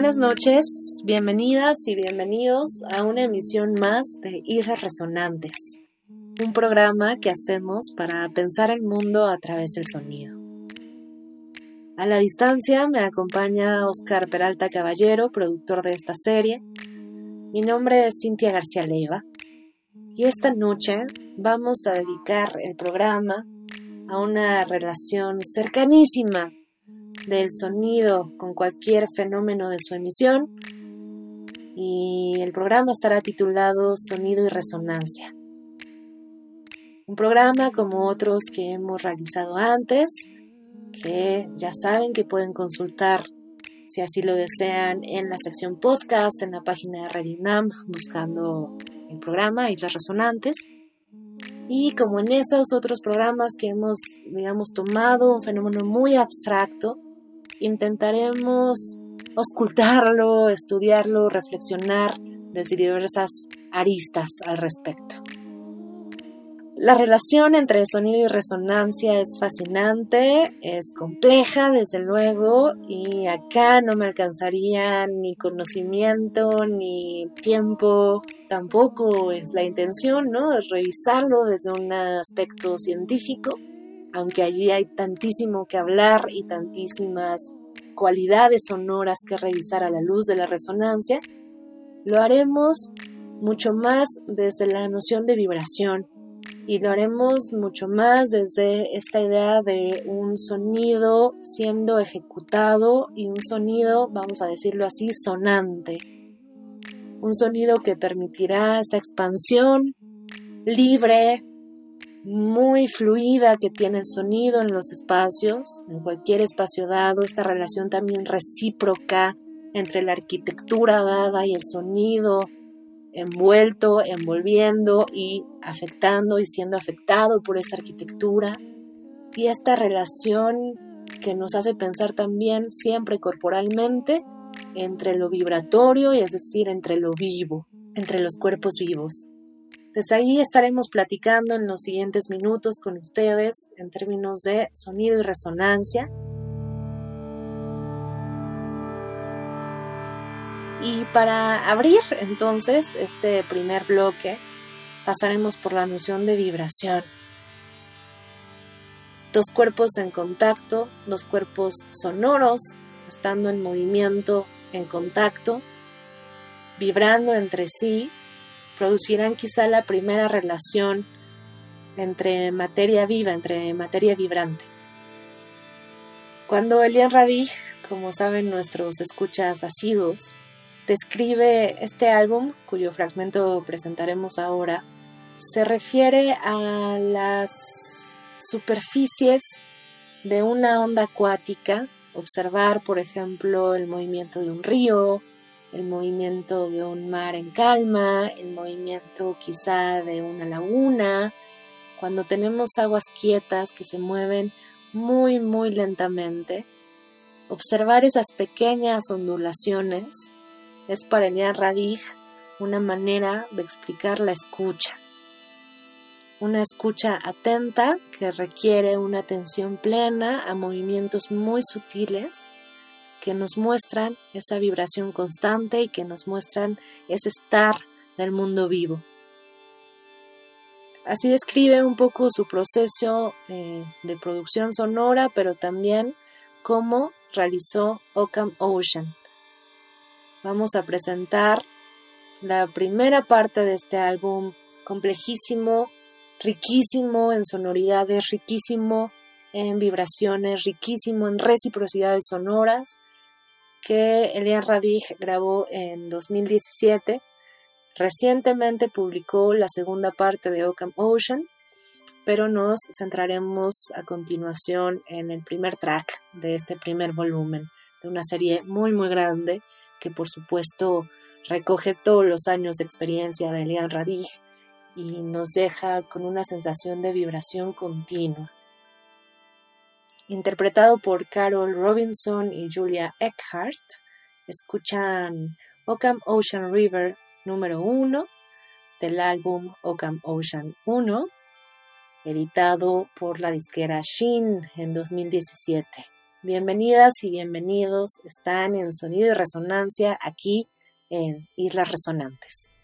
Buenas noches, bienvenidas y bienvenidos a una emisión más de Islas Resonantes, un programa que hacemos para pensar el mundo a través del sonido. A la distancia me acompaña Oscar Peralta Caballero, productor de esta serie. Mi nombre es Cintia García Leiva y esta noche vamos a dedicar el programa a una relación cercanísima del sonido con cualquier fenómeno de su emisión y el programa estará titulado Sonido y Resonancia. Un programa como otros que hemos realizado antes, que ya saben que pueden consultar si así lo desean en la sección podcast, en la página de Radio UNAM, buscando el programa Islas Resonantes. Y como en esos otros programas que hemos, digamos, tomado un fenómeno muy abstracto, intentaremos ocultarlo, estudiarlo, reflexionar desde diversas aristas al respecto. La relación entre sonido y resonancia es fascinante, es compleja desde luego y acá no me alcanzaría ni conocimiento ni tiempo, tampoco es la intención, ¿no? revisarlo desde un aspecto científico, aunque allí hay tantísimo que hablar y tantísimas cualidades sonoras que revisar a la luz de la resonancia, lo haremos mucho más desde la noción de vibración y lo haremos mucho más desde esta idea de un sonido siendo ejecutado y un sonido, vamos a decirlo así, sonante. Un sonido que permitirá esta expansión libre, muy fluida que tiene el sonido en los espacios, en cualquier espacio dado, esta relación también recíproca entre la arquitectura dada y el sonido, envuelto, envolviendo y afectando y siendo afectado por esta arquitectura y esta relación que nos hace pensar también siempre corporalmente entre lo vibratorio y es decir, entre lo vivo, entre los cuerpos vivos. Desde ahí estaremos platicando en los siguientes minutos con ustedes en términos de sonido y resonancia Y para abrir entonces este primer bloque, pasaremos por la noción de vibración. Dos cuerpos en contacto, dos cuerpos sonoros, estando en movimiento, en contacto, vibrando entre sí, producirán quizá la primera relación entre materia viva, entre materia vibrante. Cuando Elian Radig, como saben nuestros escuchas asiduos, describe este álbum, cuyo fragmento presentaremos ahora, se refiere a las superficies de una onda acuática, observar, por ejemplo, el movimiento de un río, el movimiento de un mar en calma, el movimiento quizá de una laguna, cuando tenemos aguas quietas que se mueven muy, muy lentamente, observar esas pequeñas ondulaciones es para Elian Radig una manera de explicar la escucha. Una escucha atenta que requiere una atención plena a movimientos muy sutiles que nos muestran esa vibración constante y que nos muestran ese estar del mundo vivo. Así describe un poco su proceso eh, de producción sonora, pero también cómo realizó Occam Ocean, vamos a presentar la primera parte de este álbum complejísimo, riquísimo en sonoridades, riquísimo en vibraciones, riquísimo en reciprocidades sonoras, que Elian Radig grabó en 2017. Recientemente publicó la segunda parte de Occam Ocean, pero nos centraremos a continuación en el primer track de este primer volumen, de una serie muy muy grande que por supuesto recoge todos los años de experiencia de Elian Radig y nos deja con una sensación de vibración continua. Interpretado por Carol Robinson y Julia Eckhart, escuchan Occam Ocean River número 1 del álbum Occam Ocean 1, editado por la disquera Shin en 2017. Bienvenidas y bienvenidos, están en Sonido y Resonancia aquí en Islas Resonantes.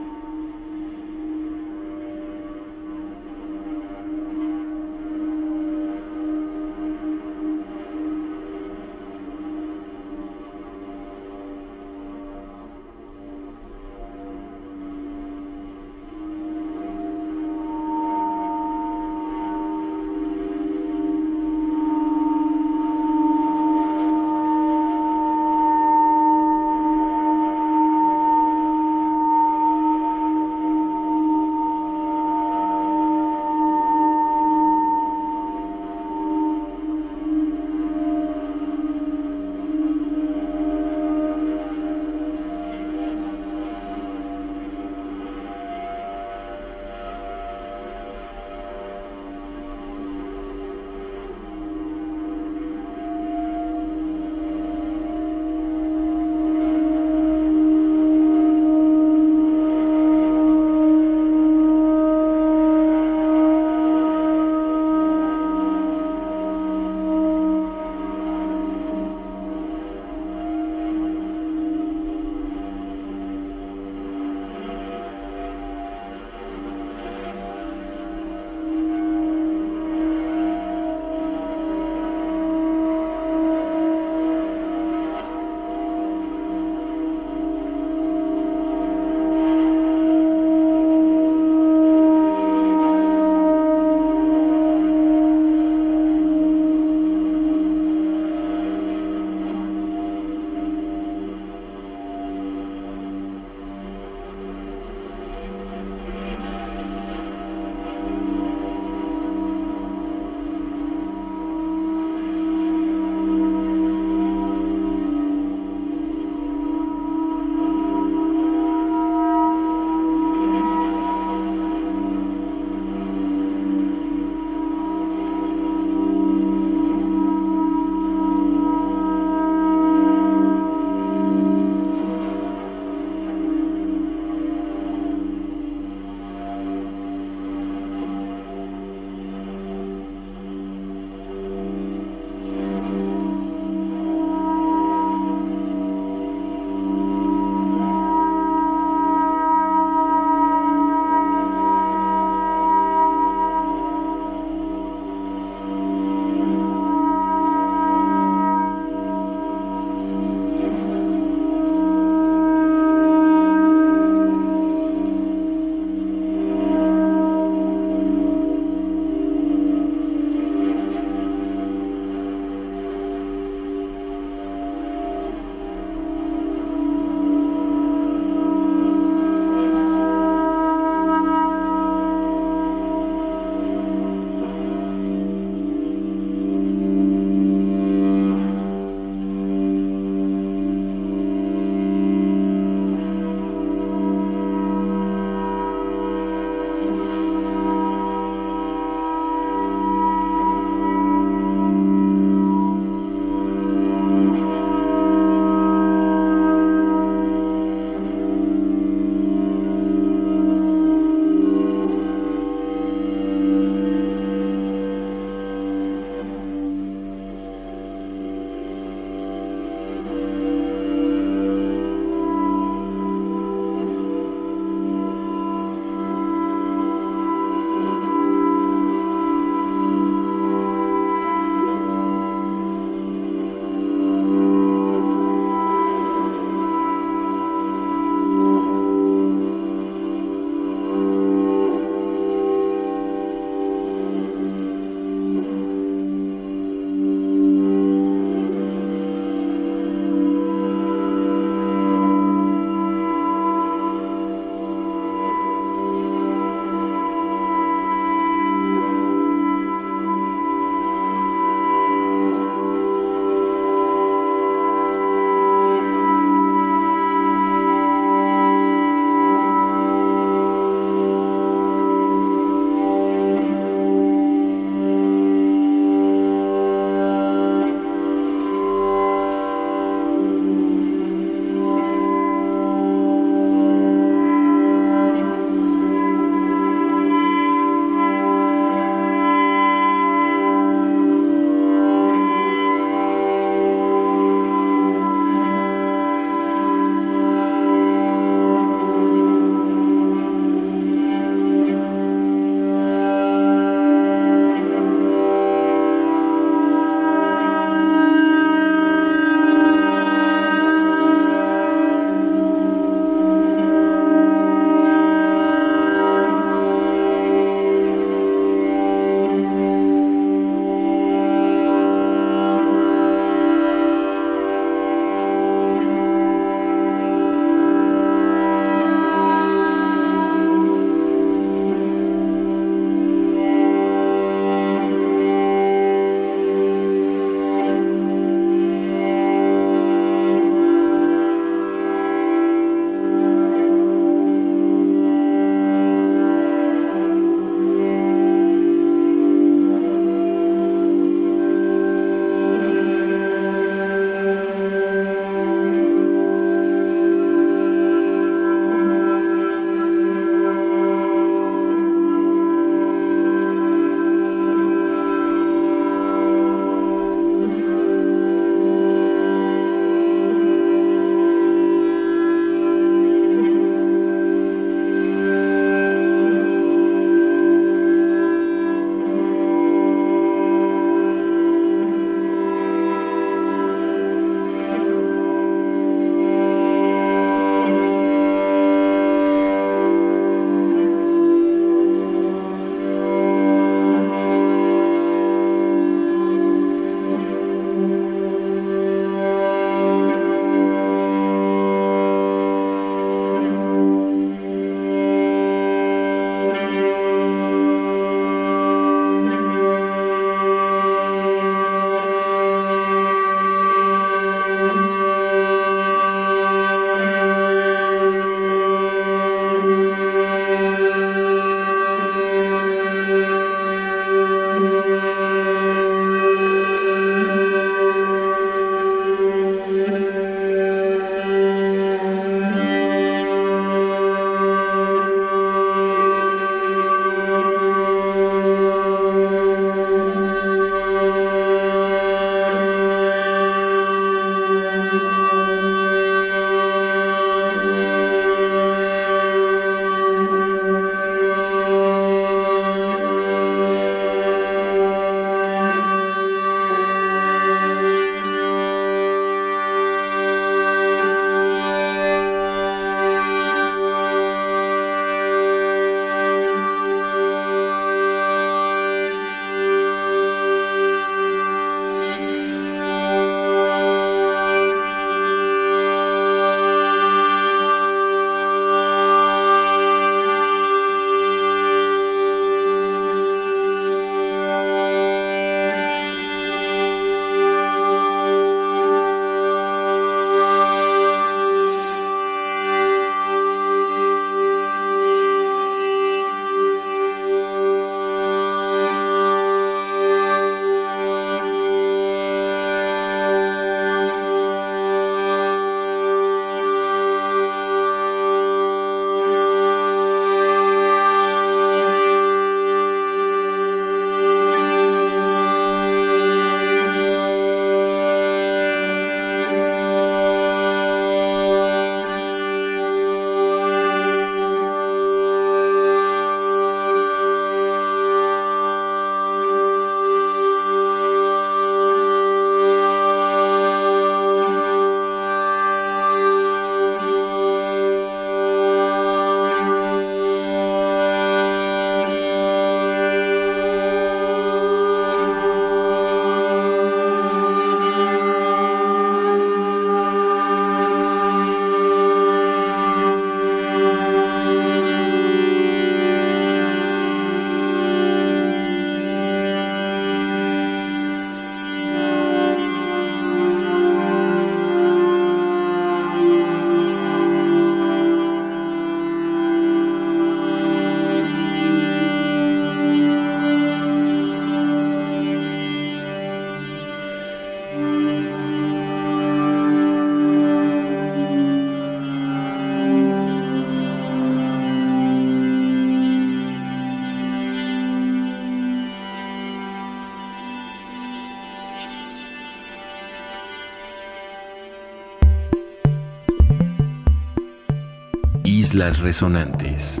Islas Resonantes.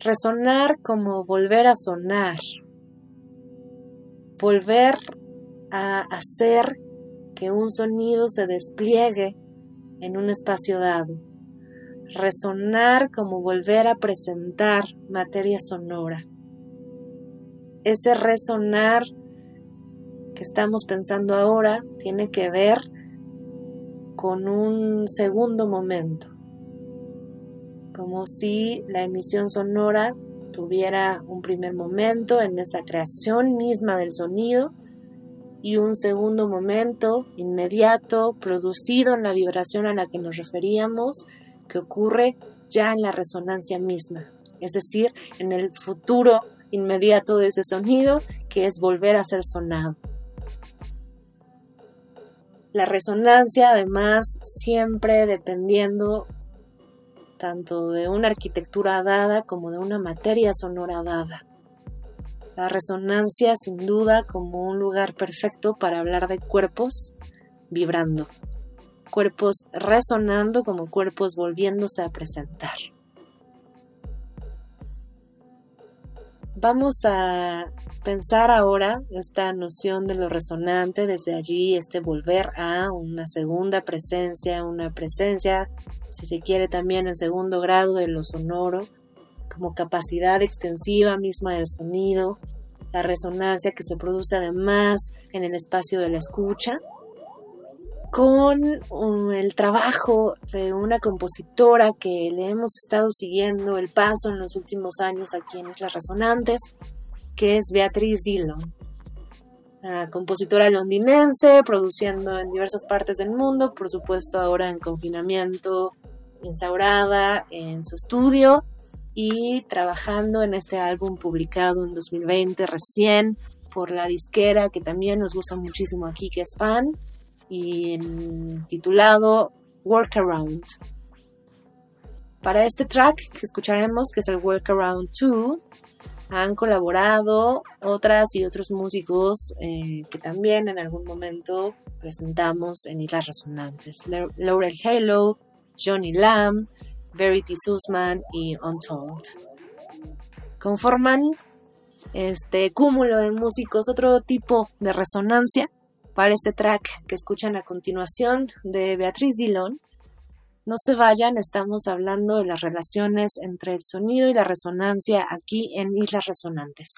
Resonar como volver a sonar. Volver a hacer que un sonido se despliegue en un espacio dado. Resonar como volver a presentar materia sonora. Ese resonar que estamos pensando ahora tiene que ver con un segundo momento, como si la emisión sonora tuviera un primer momento en esa creación misma del sonido y un segundo momento inmediato producido en la vibración a la que nos referíamos que ocurre ya en la resonancia misma, es decir, en el futuro inmediato de ese sonido que es volver a ser sonado. La resonancia, además, siempre dependiendo tanto de una arquitectura dada como de una materia sonora dada. La resonancia, sin duda, como un lugar perfecto para hablar de cuerpos vibrando, cuerpos resonando como cuerpos volviéndose a presentar. Vamos a pensar ahora esta noción de lo resonante, desde allí este volver a una segunda presencia, una presencia, si se quiere también en segundo grado de lo sonoro, como capacidad extensiva misma del sonido, la resonancia que se produce además en el espacio de la escucha, con um, el trabajo de una compositora que le hemos estado siguiendo el paso en los últimos años aquí en Islas Resonantes, que es Beatriz Dillon, una compositora londinense, produciendo en diversas partes del mundo, por supuesto ahora en confinamiento, instaurada en su estudio y trabajando en este álbum publicado en 2020 recién por la disquera que también nos gusta muchísimo aquí, que es Fan y titulado Workaround. Para este track que escucharemos, que es el Workaround 2, han colaborado otras y otros músicos eh, que también en algún momento presentamos en Islas Resonantes. Laurel Halo, Johnny Lamb, Verity Sussman y Untold. Conforman este cúmulo de músicos otro tipo de resonancia para este track que escuchan a continuación de Beatriz Dillon. No se vayan, estamos hablando de las relaciones entre el sonido y la resonancia aquí en Islas Resonantes.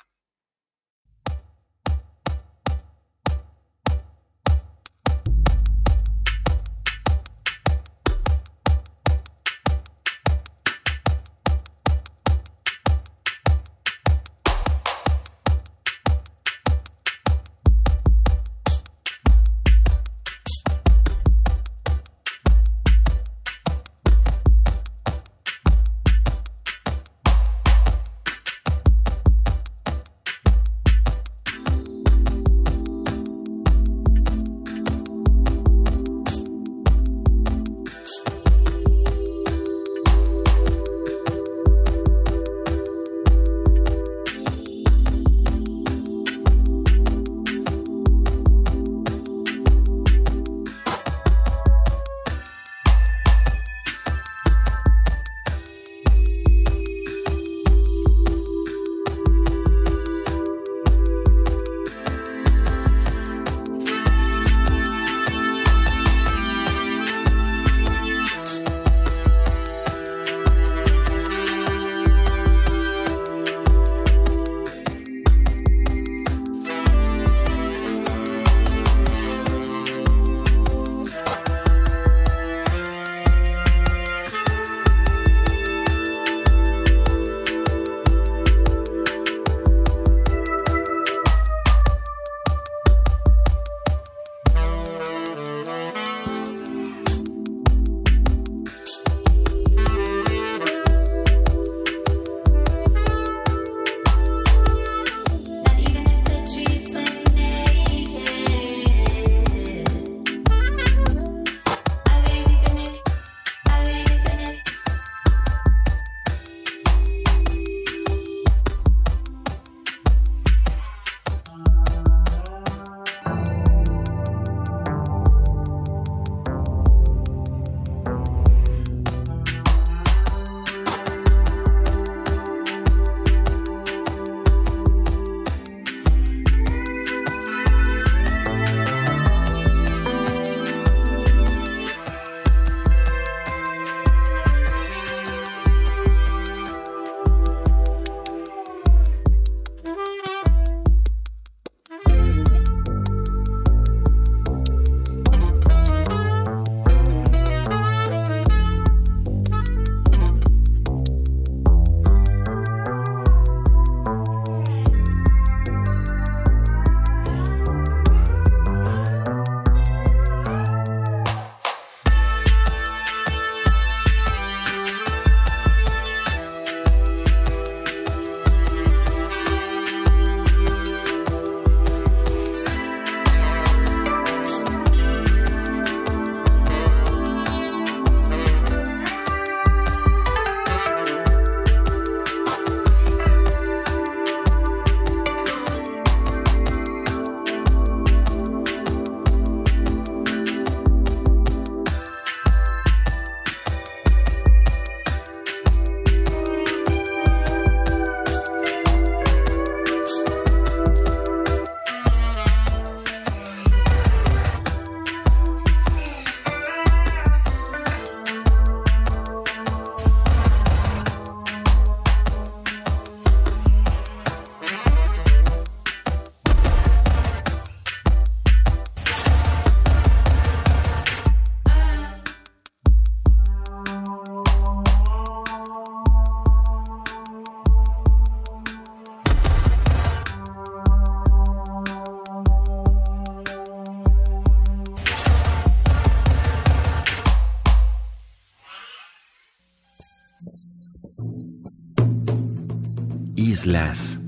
Islas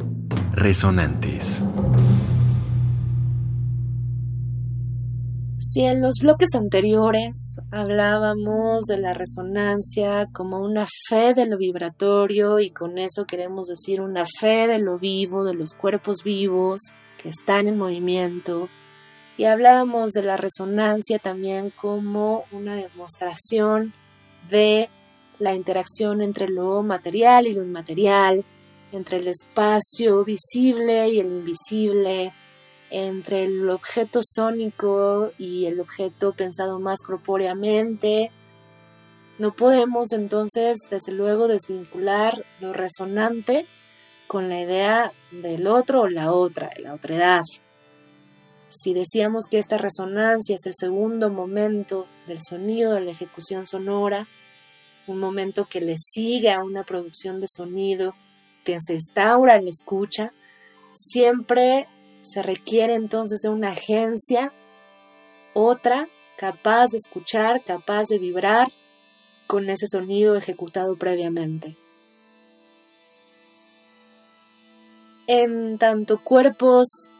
Resonantes. Si en los bloques anteriores hablábamos de la resonancia como una fe de lo vibratorio y con eso queremos decir una fe de lo vivo, de los cuerpos vivos que están en movimiento, y hablábamos de la resonancia también como una demostración de la interacción entre lo material y lo inmaterial, entre el espacio visible y el invisible, entre el objeto sónico y el objeto pensado más corpóreamente. No podemos entonces, desde luego, desvincular lo resonante con la idea del otro o la otra, de la otredad. Si decíamos que esta resonancia es el segundo momento del sonido de la ejecución sonora, un momento que le sigue a una producción de sonido que se instaura en la escucha, siempre se requiere entonces de una agencia, otra capaz de escuchar, capaz de vibrar con ese sonido ejecutado previamente. En tanto cuerpos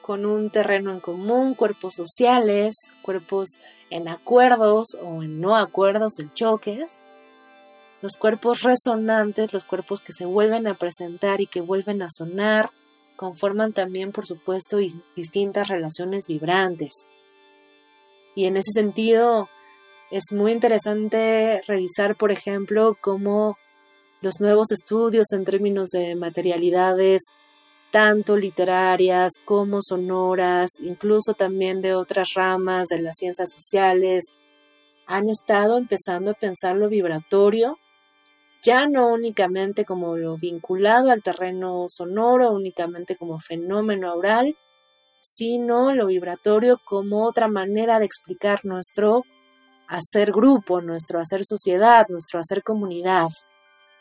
con un terreno en común, cuerpos sociales, cuerpos en acuerdos o en no acuerdos, en choques, los cuerpos resonantes, los cuerpos que se vuelven a presentar y que vuelven a sonar, conforman también, por supuesto, distintas relaciones vibrantes. Y en ese sentido, es muy interesante revisar, por ejemplo, cómo los nuevos estudios en términos de materialidades, tanto literarias como sonoras, incluso también de otras ramas de las ciencias sociales, han estado empezando a pensar lo vibratorio ya no únicamente como lo vinculado al terreno sonoro, únicamente como fenómeno oral, sino lo vibratorio como otra manera de explicar nuestro hacer grupo, nuestro hacer sociedad, nuestro hacer comunidad.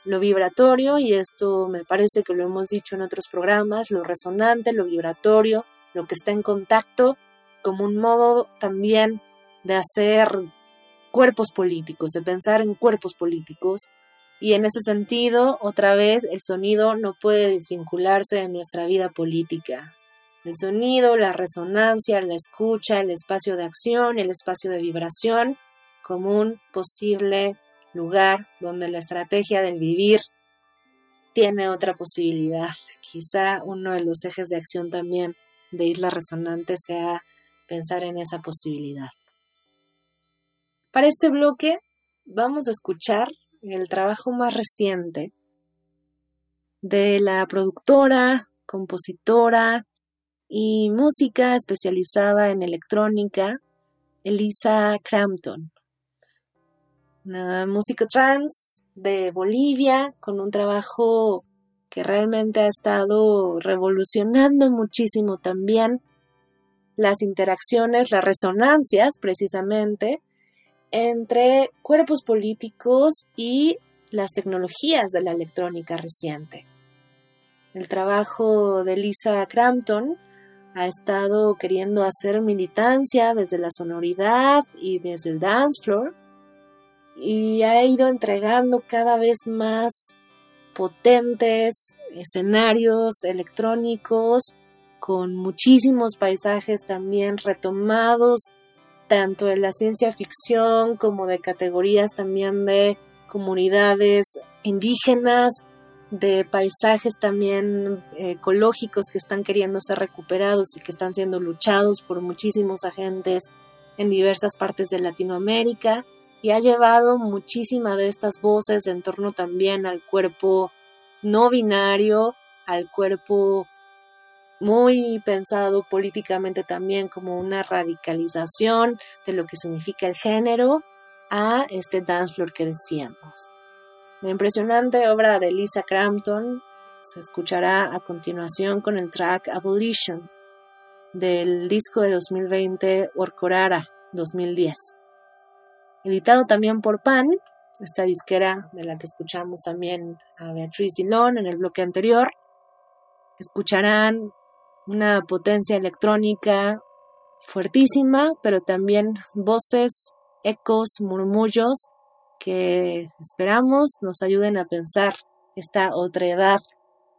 Lo vibratorio, y esto me parece que lo hemos dicho en otros programas, lo resonante, lo vibratorio, lo que está en contacto, como un modo también de hacer cuerpos políticos, de pensar en cuerpos políticos, y en ese sentido, otra vez, el sonido no puede desvincularse de nuestra vida política. El sonido, la resonancia, la escucha, el espacio de acción, el espacio de vibración, como un posible lugar donde la estrategia del vivir tiene otra posibilidad. Quizá uno de los ejes de acción también de Isla Resonante sea pensar en esa posibilidad. Para este bloque vamos a escuchar el trabajo más reciente de la productora, compositora y música especializada en electrónica, Elisa Crampton. Una música trans de Bolivia con un trabajo que realmente ha estado revolucionando muchísimo también las interacciones, las resonancias precisamente entre cuerpos políticos y las tecnologías de la electrónica reciente. El trabajo de Lisa Crampton ha estado queriendo hacer militancia desde la sonoridad y desde el dance floor y ha ido entregando cada vez más potentes escenarios electrónicos con muchísimos paisajes también retomados tanto de la ciencia ficción como de categorías también de comunidades indígenas, de paisajes también eh, ecológicos que están queriendo ser recuperados y que están siendo luchados por muchísimos agentes en diversas partes de Latinoamérica y ha llevado muchísimas de estas voces en torno también al cuerpo no binario, al cuerpo muy pensado políticamente también como una radicalización de lo que significa el género a este dance floor que decíamos. La impresionante obra de Lisa Crampton se escuchará a continuación con el track Abolition del disco de 2020 Orcorara 2010. Editado también por Pan, esta disquera de la que escuchamos también a Beatriz Dillon en el bloque anterior. Escucharán una potencia electrónica fuertísima, pero también voces, ecos, murmullos que esperamos nos ayuden a pensar esta otra edad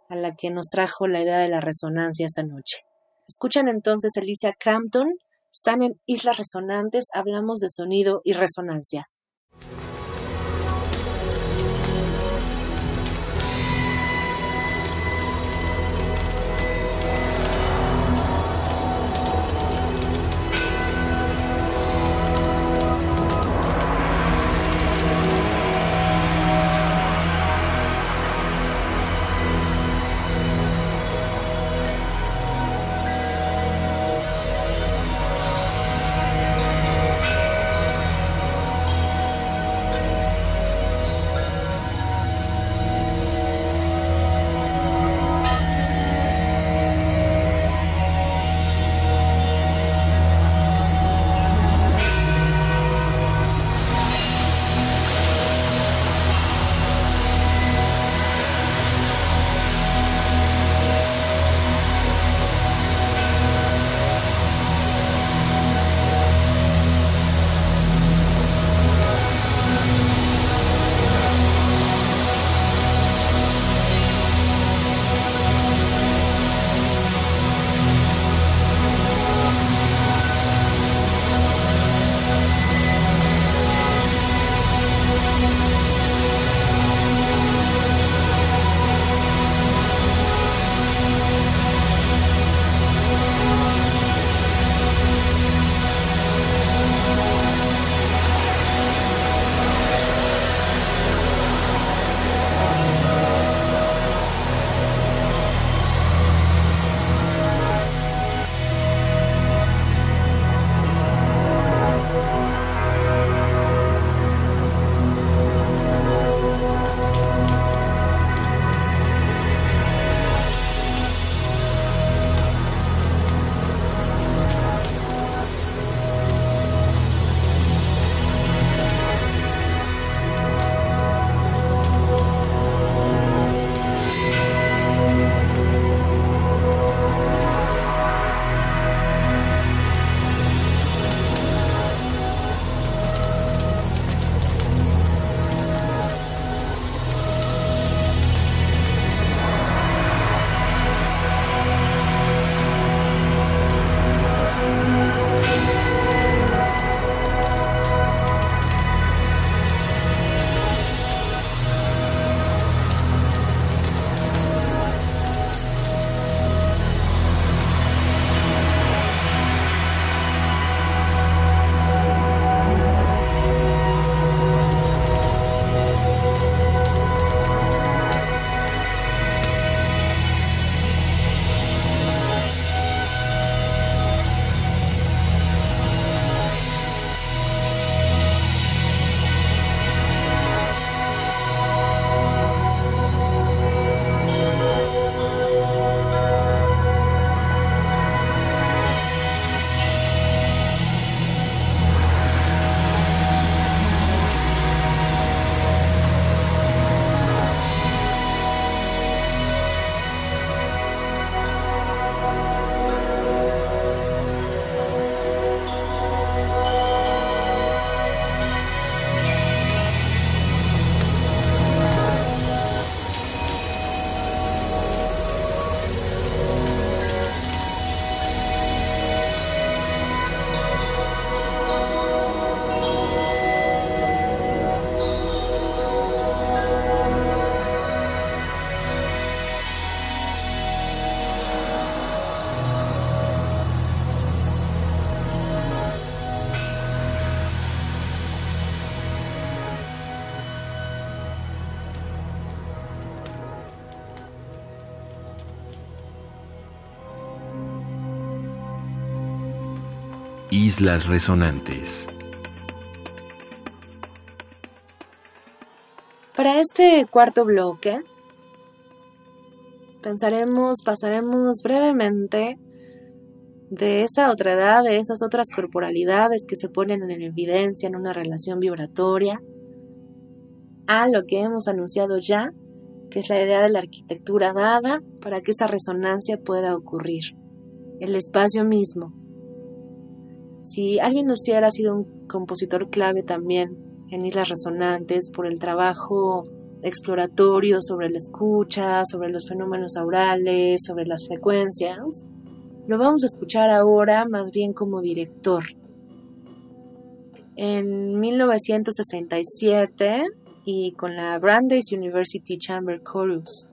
a la que nos trajo la idea de la resonancia esta noche. Escuchan entonces Alicia Crampton, están en Islas Resonantes, hablamos de sonido y resonancia. Islas Resonantes. Para este cuarto bloque, pensaremos, pasaremos brevemente de esa otra edad, de esas otras corporalidades que se ponen en evidencia en una relación vibratoria, a lo que hemos anunciado ya, que es la idea de la arquitectura dada para que esa resonancia pueda ocurrir, el espacio mismo, si alguien nos hubiera sido un compositor clave también en Islas Resonantes por el trabajo exploratorio sobre la escucha, sobre los fenómenos aurales, sobre las frecuencias. Lo vamos a escuchar ahora más bien como director. En 1967 y con la Brandeis University Chamber Chorus,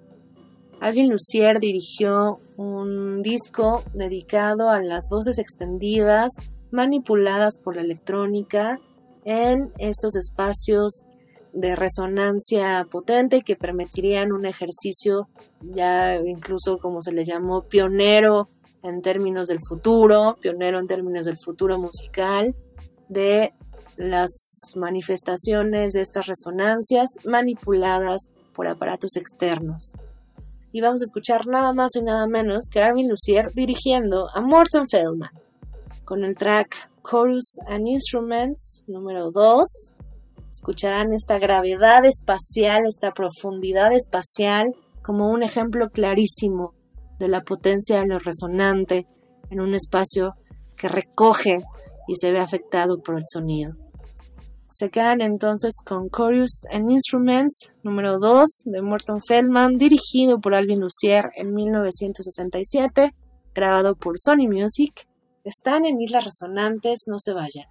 Alvin Lucier dirigió un disco dedicado a las voces extendidas manipuladas por la electrónica en estos espacios de resonancia potente que permitirían un ejercicio ya incluso como se le llamó pionero en términos del futuro, pionero en términos del futuro musical, de las manifestaciones de estas resonancias manipuladas por aparatos externos. Y vamos a escuchar nada más y nada menos que Armin Lucier dirigiendo a Morton Feldman con el track Chorus and Instruments número 2. Escucharán esta gravedad espacial, esta profundidad espacial como un ejemplo clarísimo de la potencia de lo resonante en un espacio que recoge y se ve afectado por el sonido. Se quedan entonces con Chorus and Instruments número 2 de Morton Feldman, dirigido por Alvin Lucier en 1967, grabado por Sony Music. Están en Islas Resonantes, no se vayan.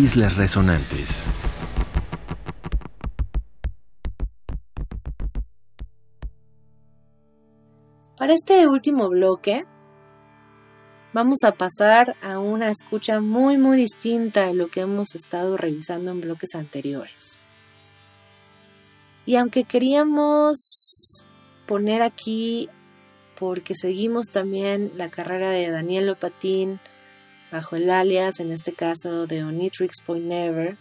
Islas Resonantes. Para este último bloque, vamos a pasar a una escucha muy muy distinta de lo que hemos estado revisando en bloques anteriores. Y aunque queríamos poner aquí, porque seguimos también la carrera de Daniel Lopatín bajo el alias, en este caso de Onitrix Point Never,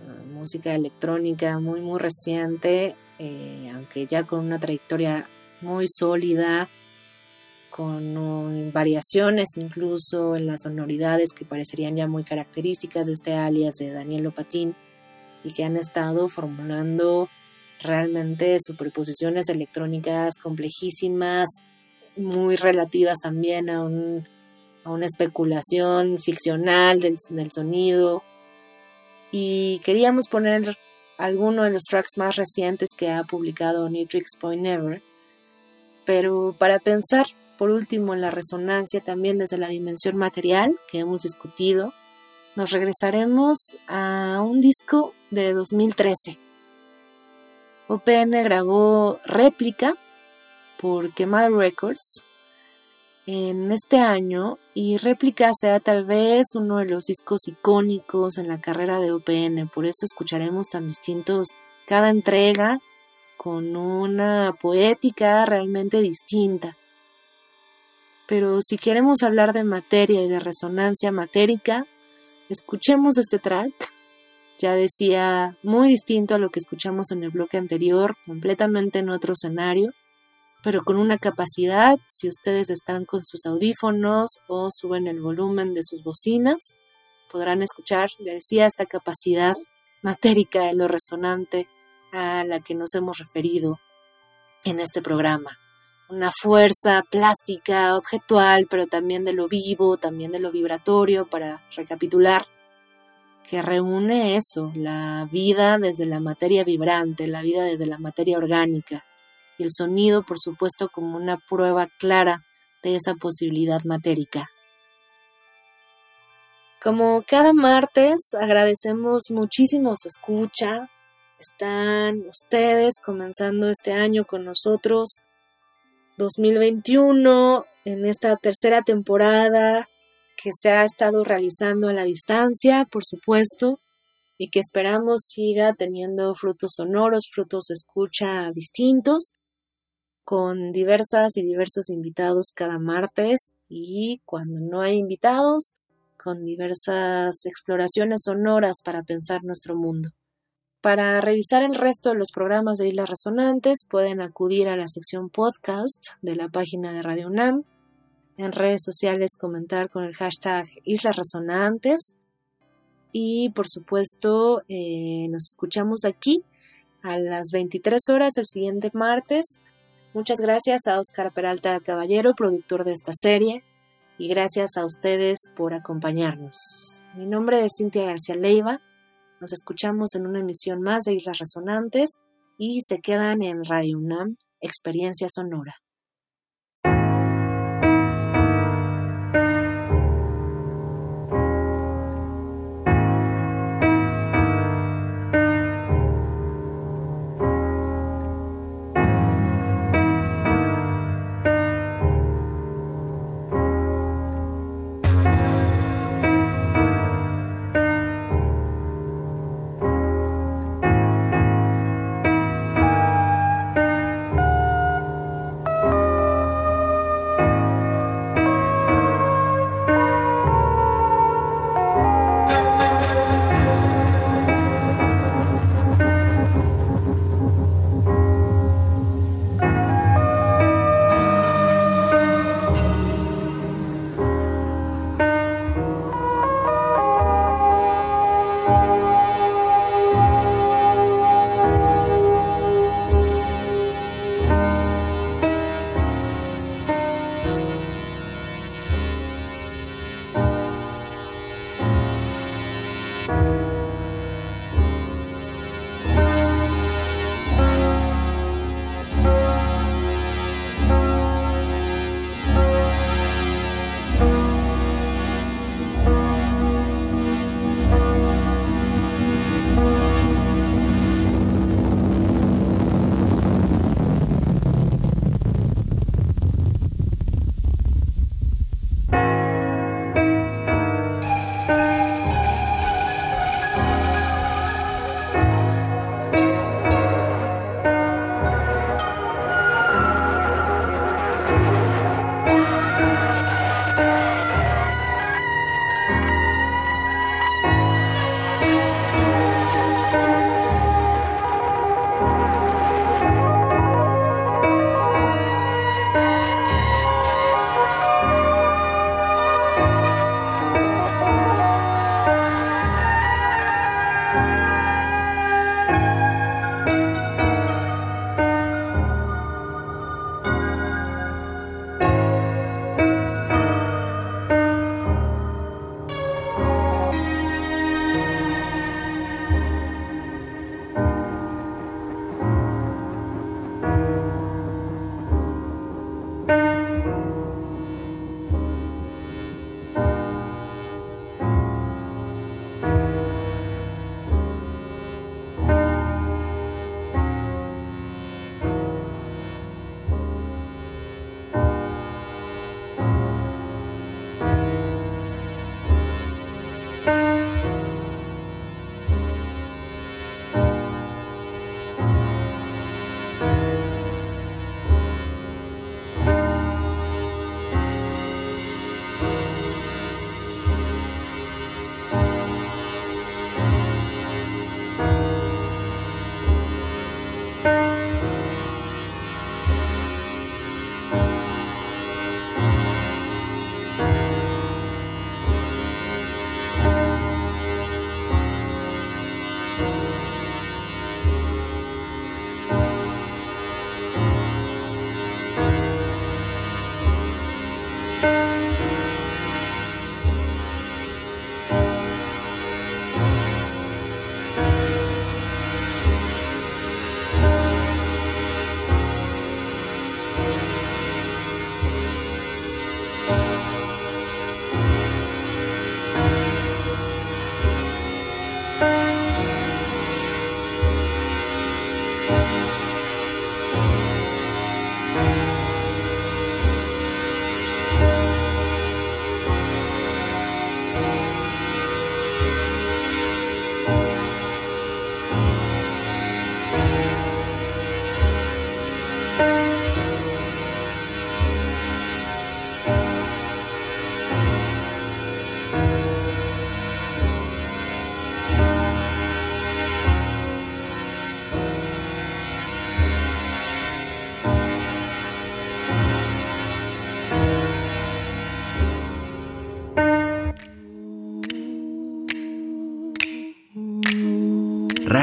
uh, música electrónica muy muy reciente, eh, aunque ya con una trayectoria muy sólida, con variaciones incluso en las sonoridades que parecerían ya muy características de este alias de Daniel Lopatín y que han estado formulando realmente superposiciones electrónicas complejísimas, muy relativas también a, una especulación ficcional del, sonido. Y queríamos poner alguno de los tracks más recientes que ha publicado Nitrix Point Never. Pero para pensar por último, en la resonancia también desde la dimensión material que hemos discutido, nos regresaremos a un disco de 2013. OPN grabó réplica por Quemada Records en este año y réplica sea tal vez uno de los discos icónicos en la carrera de OPN, por eso escucharemos tan distintos cada entrega con una poética realmente distinta. Pero si queremos hablar de materia y de resonancia matérica, escuchemos este track. Ya decía, muy distinto a lo que escuchamos en el bloque anterior, completamente en otro escenario, pero con una capacidad, si ustedes están con sus audífonos o suben el volumen de sus bocinas, podrán escuchar, le decía, esta capacidad matérica de lo resonante a la que nos hemos referido en este programa. Una fuerza plástica, objetual, pero también de lo vivo, también de lo vibratorio, para recapitular, que reúne eso, la vida desde la materia vibrante, la vida desde la materia orgánica, y el sonido, por supuesto, como una prueba clara de esa posibilidad matérica. Como cada martes, agradecemos muchísimo su escucha. Están ustedes comenzando este año con nosotros 2021, en esta tercera temporada que se ha estado realizando a la distancia, por supuesto, y que esperamos siga teniendo frutos sonoros, frutos de escucha distintos, con diversas y diversos invitados cada martes y cuando no hay invitados, con diversas exploraciones sonoras para pensar nuestro mundo. Para revisar el resto de los programas de Islas Resonantes pueden acudir a la sección podcast de la página de Radio UNAM, en redes sociales comentar con el hashtag Islas Resonantes y por supuesto eh, nos escuchamos aquí a las 23 horas el siguiente martes. Muchas gracias a Oscar Peralta Caballero, productor de esta serie, y gracias a ustedes por acompañarnos. Mi nombre es Cintia García Leiva nos escuchamos en una emisión más de Islas Resonantes y se quedan en Radio UNAM, Experiencia Sonora.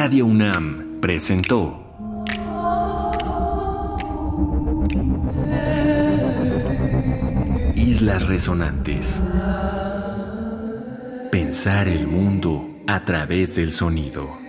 Radio UNAM presentó Islas Resonantes. Pensar el mundo a través del sonido.